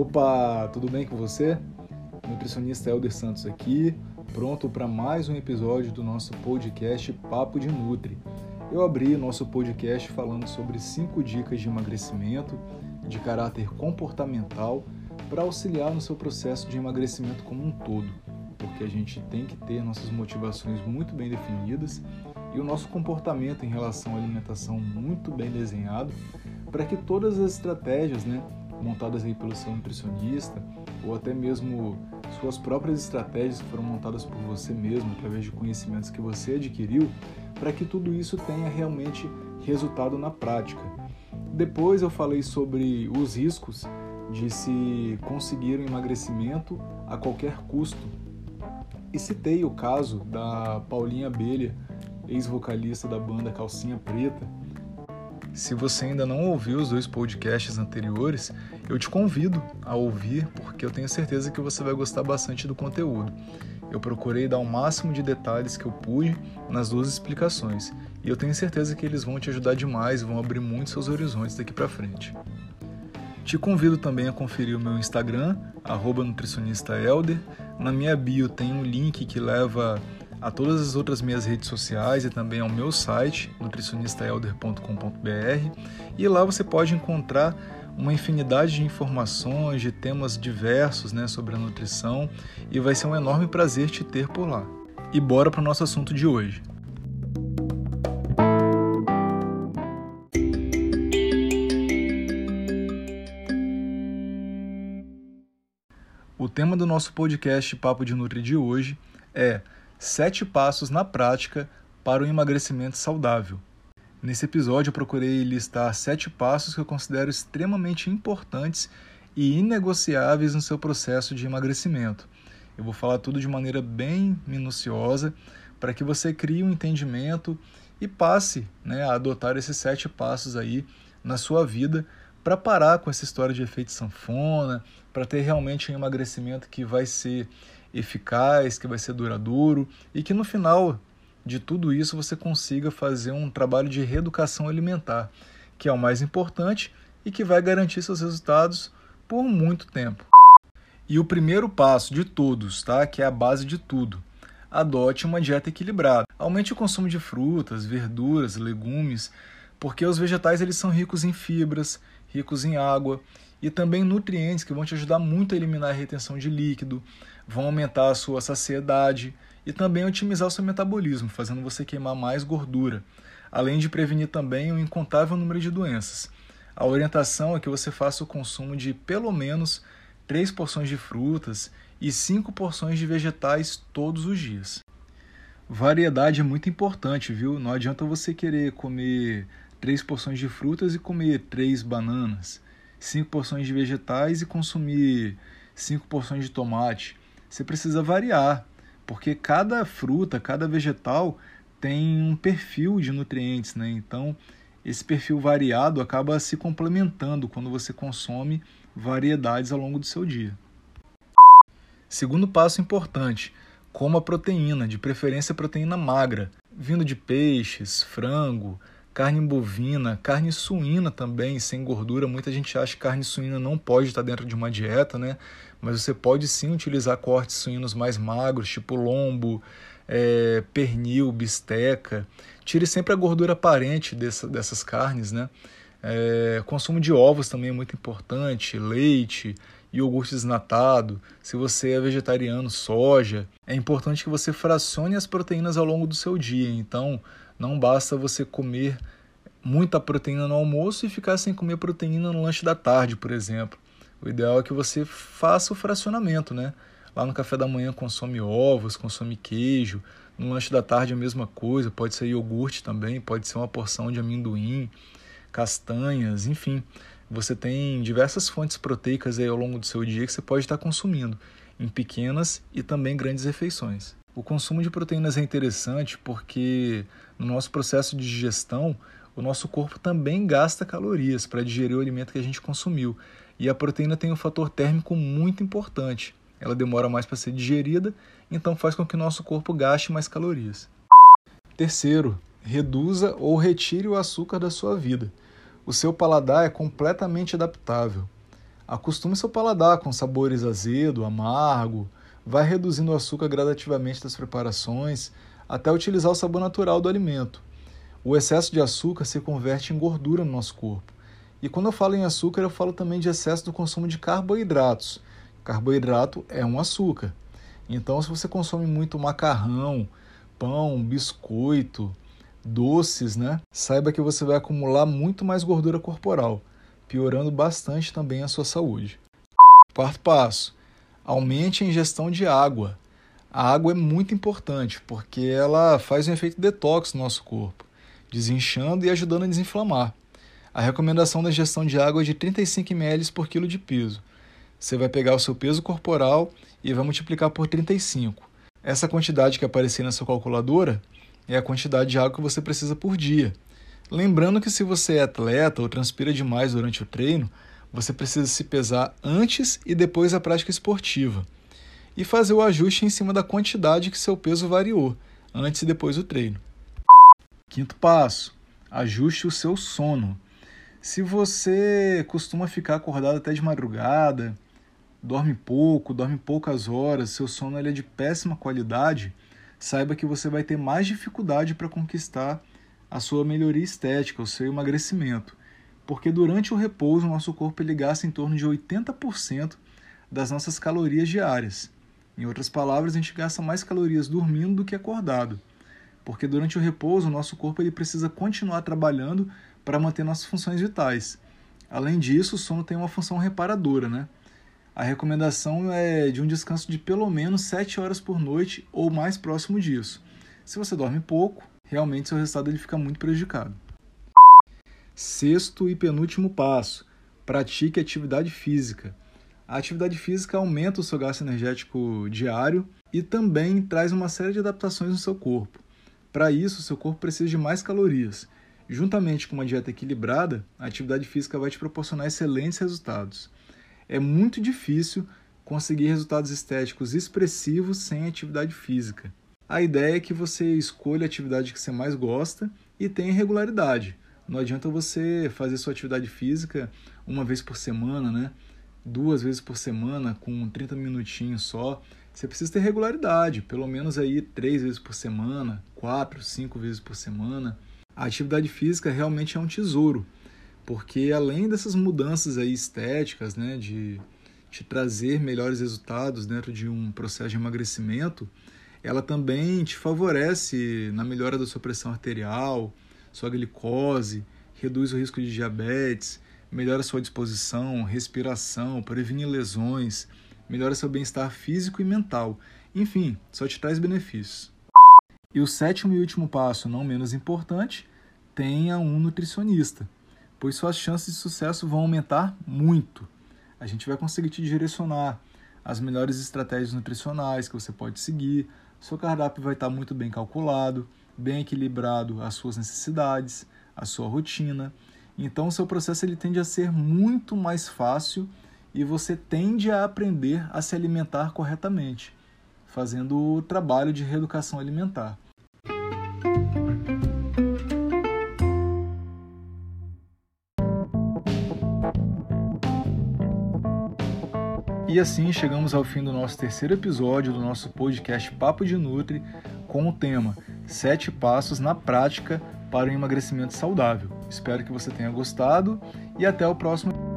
Opa, tudo bem com você? Nutricionista Elder Santos aqui, pronto para mais um episódio do nosso podcast Papo de Nutri. Eu abri nosso podcast falando sobre cinco dicas de emagrecimento de caráter comportamental para auxiliar no seu processo de emagrecimento como um todo, porque a gente tem que ter nossas motivações muito bem definidas e o nosso comportamento em relação à alimentação muito bem desenhado para que todas as estratégias, né, montadas aí pelo seu nutricionista ou até mesmo suas próprias estratégias que foram montadas por você mesmo através de conhecimentos que você adquiriu, para que tudo isso tenha realmente resultado na prática. Depois eu falei sobre os riscos de se conseguir um emagrecimento a qualquer custo. E citei o caso da Paulinha Abelha, ex-vocalista da banda Calcinha Preta. Se você ainda não ouviu os dois podcasts anteriores, eu te convido a ouvir porque eu tenho certeza que você vai gostar bastante do conteúdo. Eu procurei dar o máximo de detalhes que eu pude nas duas explicações e eu tenho certeza que eles vão te ajudar demais e vão abrir muito seus horizontes daqui para frente. Te convido também a conferir o meu Instagram, nutricionistaelder. Na minha bio tem um link que leva a todas as outras minhas redes sociais e também ao meu site, nutricionistaelder.com.br, e lá você pode encontrar uma infinidade de informações, de temas diversos né, sobre a nutrição, e vai ser um enorme prazer te ter por lá. E bora para o nosso assunto de hoje. O tema do nosso podcast Papo de Nutri de hoje é Sete passos na prática para o emagrecimento saudável. Nesse episódio, eu procurei listar sete passos que eu considero extremamente importantes e inegociáveis no seu processo de emagrecimento. Eu vou falar tudo de maneira bem minuciosa para que você crie um entendimento e passe né, a adotar esses sete passos aí na sua vida para parar com essa história de efeito sanfona, para ter realmente um emagrecimento que vai ser eficaz, que vai ser duradouro e que no final de tudo isso você consiga fazer um trabalho de reeducação alimentar, que é o mais importante e que vai garantir seus resultados por muito tempo. E o primeiro passo de todos, tá? Que é a base de tudo. Adote uma dieta equilibrada. Aumente o consumo de frutas, verduras, legumes, porque os vegetais eles são ricos em fibras, ricos em água e também nutrientes que vão te ajudar muito a eliminar a retenção de líquido, vão aumentar a sua saciedade e também otimizar o seu metabolismo, fazendo você queimar mais gordura, além de prevenir também um incontável número de doenças. A orientação é que você faça o consumo de pelo menos 3 porções de frutas e 5 porções de vegetais todos os dias. Variedade é muito importante, viu? Não adianta você querer comer 3 porções de frutas e comer 3 bananas cinco porções de vegetais e consumir cinco porções de tomate. Você precisa variar, porque cada fruta, cada vegetal tem um perfil de nutrientes, né? Então, esse perfil variado acaba se complementando quando você consome variedades ao longo do seu dia. Segundo passo importante, coma proteína, de preferência proteína magra, vindo de peixes, frango, carne bovina, carne suína também, sem gordura. Muita gente acha que carne suína não pode estar dentro de uma dieta, né? Mas você pode sim utilizar cortes suínos mais magros, tipo lombo, é, pernil, bisteca. Tire sempre a gordura aparente dessa, dessas carnes, né? É, consumo de ovos também é muito importante, leite, iogurte desnatado. Se você é vegetariano, soja. É importante que você fracione as proteínas ao longo do seu dia. Então, não basta você comer muita proteína no almoço e ficar sem comer proteína no lanche da tarde, por exemplo. O ideal é que você faça o fracionamento, né? Lá no café da manhã consome ovos, consome queijo. No lanche da tarde a mesma coisa, pode ser iogurte também, pode ser uma porção de amendoim, castanhas, enfim. Você tem diversas fontes proteicas aí ao longo do seu dia que você pode estar consumindo, em pequenas e também grandes refeições. O consumo de proteínas é interessante porque no nosso processo de digestão, o nosso corpo também gasta calorias para digerir o alimento que a gente consumiu. E a proteína tem um fator térmico muito importante. Ela demora mais para ser digerida, então faz com que o nosso corpo gaste mais calorias. Terceiro, reduza ou retire o açúcar da sua vida. O seu paladar é completamente adaptável. Acostume seu paladar com sabores azedo, amargo, vai reduzindo o açúcar gradativamente das preparações até utilizar o sabor natural do alimento. O excesso de açúcar se converte em gordura no nosso corpo. E quando eu falo em açúcar, eu falo também de excesso do consumo de carboidratos. Carboidrato é um açúcar. Então, se você consome muito macarrão, pão, biscoito, doces, né? Saiba que você vai acumular muito mais gordura corporal, piorando bastante também a sua saúde. Quarto passo: aumente a ingestão de água. A água é muito importante porque ela faz um efeito detox no nosso corpo, desinchando e ajudando a desinflamar. A recomendação da ingestão de água é de 35 ml por quilo de peso. Você vai pegar o seu peso corporal e vai multiplicar por 35. Essa quantidade que aparecer na sua calculadora é a quantidade de água que você precisa por dia. Lembrando que se você é atleta ou transpira demais durante o treino, você precisa se pesar antes e depois da prática esportiva e fazer o ajuste em cima da quantidade que seu peso variou antes e depois do treino. Quinto passo: ajuste o seu sono. Se você costuma ficar acordado até de madrugada, dorme pouco, dorme poucas horas, seu sono é de péssima qualidade, saiba que você vai ter mais dificuldade para conquistar a sua melhoria estética, o seu emagrecimento. Porque durante o repouso, nosso corpo ele gasta em torno de 80% das nossas calorias diárias. Em outras palavras, a gente gasta mais calorias dormindo do que acordado. Porque durante o repouso, o nosso corpo ele precisa continuar trabalhando para manter nossas funções vitais. Além disso, o sono tem uma função reparadora, né? A recomendação é de um descanso de pelo menos 7 horas por noite ou mais próximo disso. Se você dorme pouco, realmente seu resultado ele fica muito prejudicado. Sexto e penúltimo passo: pratique atividade física. A atividade física aumenta o seu gasto energético diário e também traz uma série de adaptações no seu corpo. Para isso, seu corpo precisa de mais calorias Juntamente com uma dieta equilibrada, a atividade física vai te proporcionar excelentes resultados. É muito difícil conseguir resultados estéticos expressivos sem atividade física. A ideia é que você escolha a atividade que você mais gosta e tenha regularidade. Não adianta você fazer sua atividade física uma vez por semana, né? Duas vezes por semana, com 30 minutinhos só. Você precisa ter regularidade, pelo menos aí três vezes por semana, quatro, cinco vezes por semana a atividade física realmente é um tesouro, porque além dessas mudanças aí estéticas, né, de te trazer melhores resultados dentro de um processo de emagrecimento, ela também te favorece na melhora da sua pressão arterial, sua glicose, reduz o risco de diabetes, melhora sua disposição, respiração, previne lesões, melhora seu bem-estar físico e mental. Enfim, só te traz benefícios. E o sétimo e último passo, não menos importante, tenha um nutricionista, pois suas chances de sucesso vão aumentar muito. A gente vai conseguir te direcionar as melhores estratégias nutricionais que você pode seguir. Seu cardápio vai estar muito bem calculado, bem equilibrado às suas necessidades, à sua rotina. Então, o seu processo ele tende a ser muito mais fácil e você tende a aprender a se alimentar corretamente, fazendo o trabalho de reeducação alimentar. E assim chegamos ao fim do nosso terceiro episódio do nosso podcast Papo de Nutri com o tema Sete Passos na Prática para o Emagrecimento Saudável. Espero que você tenha gostado e até o próximo.